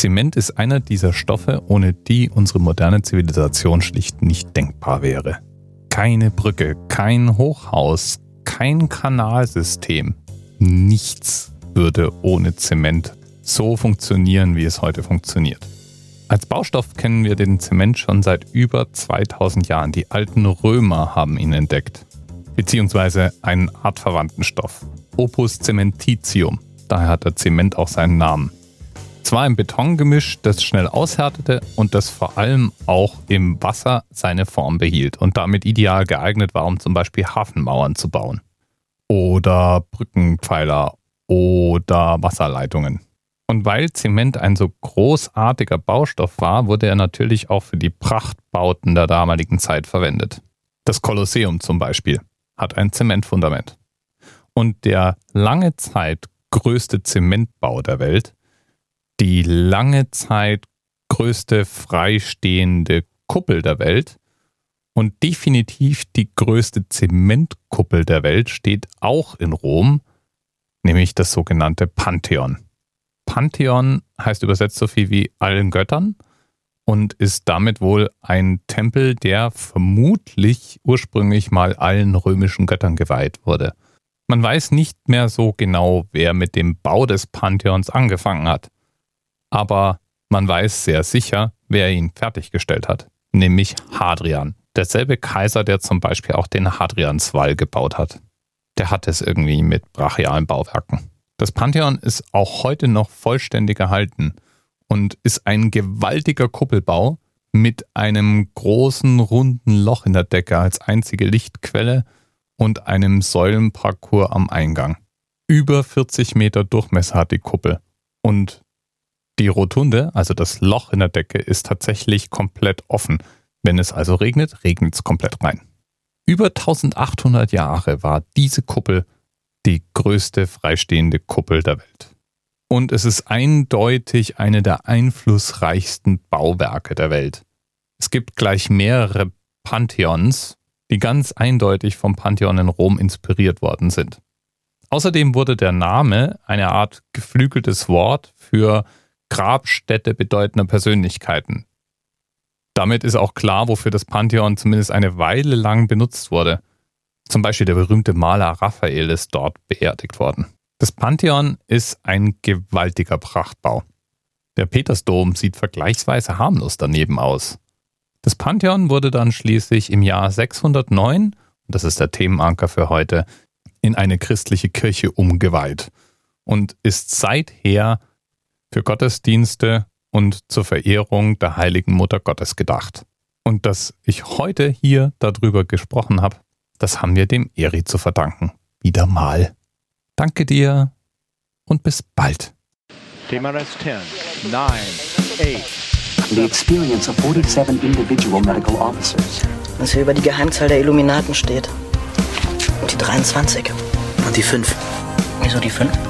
Zement ist einer dieser Stoffe, ohne die unsere moderne Zivilisation schlicht nicht denkbar wäre. Keine Brücke, kein Hochhaus, kein Kanalsystem, nichts würde ohne Zement so funktionieren, wie es heute funktioniert. Als Baustoff kennen wir den Zement schon seit über 2000 Jahren. Die alten Römer haben ihn entdeckt, beziehungsweise einen artverwandten Stoff, Opus cementitium. Daher hat der Zement auch seinen Namen. Zwar ein Betongemisch, das schnell aushärtete und das vor allem auch im Wasser seine Form behielt und damit ideal geeignet war, um zum Beispiel Hafenmauern zu bauen. Oder Brückenpfeiler oder Wasserleitungen. Und weil Zement ein so großartiger Baustoff war, wurde er natürlich auch für die Prachtbauten der damaligen Zeit verwendet. Das Kolosseum zum Beispiel hat ein Zementfundament. Und der lange Zeit größte Zementbau der Welt, die lange Zeit größte freistehende Kuppel der Welt und definitiv die größte Zementkuppel der Welt steht auch in Rom, nämlich das sogenannte Pantheon. Pantheon heißt übersetzt so viel wie allen Göttern und ist damit wohl ein Tempel, der vermutlich ursprünglich mal allen römischen Göttern geweiht wurde. Man weiß nicht mehr so genau, wer mit dem Bau des Pantheons angefangen hat. Aber man weiß sehr sicher, wer ihn fertiggestellt hat, nämlich Hadrian. Derselbe Kaiser, der zum Beispiel auch den Hadrianswall gebaut hat. Der hat es irgendwie mit brachialen Bauwerken. Das Pantheon ist auch heute noch vollständig erhalten und ist ein gewaltiger Kuppelbau mit einem großen runden Loch in der Decke als einzige Lichtquelle und einem Säulenparcours am Eingang. Über 40 Meter Durchmesser hat die Kuppel und die Rotunde, also das Loch in der Decke, ist tatsächlich komplett offen. Wenn es also regnet, regnet es komplett rein. Über 1800 Jahre war diese Kuppel die größte freistehende Kuppel der Welt. Und es ist eindeutig eine der einflussreichsten Bauwerke der Welt. Es gibt gleich mehrere Pantheons, die ganz eindeutig vom Pantheon in Rom inspiriert worden sind. Außerdem wurde der Name eine Art geflügeltes Wort für Grabstätte bedeutender Persönlichkeiten. Damit ist auch klar, wofür das Pantheon zumindest eine Weile lang benutzt wurde. Zum Beispiel der berühmte Maler Raphael ist dort beerdigt worden. Das Pantheon ist ein gewaltiger Prachtbau. Der Petersdom sieht vergleichsweise harmlos daneben aus. Das Pantheon wurde dann schließlich im Jahr 609, und das ist der Themenanker für heute, in eine christliche Kirche umgeweiht und ist seither für Gottesdienste und zur Verehrung der heiligen Mutter Gottes gedacht. Und dass ich heute hier darüber gesprochen habe, das haben wir dem Eri zu verdanken. Wieder mal. Danke dir und bis bald. TMRS 10, 9, 8. The experience of 47 individual medical officers. Was hier über die Geheimzahl der Illuminaten steht. Und die 23. Und die 5. Wieso die 5?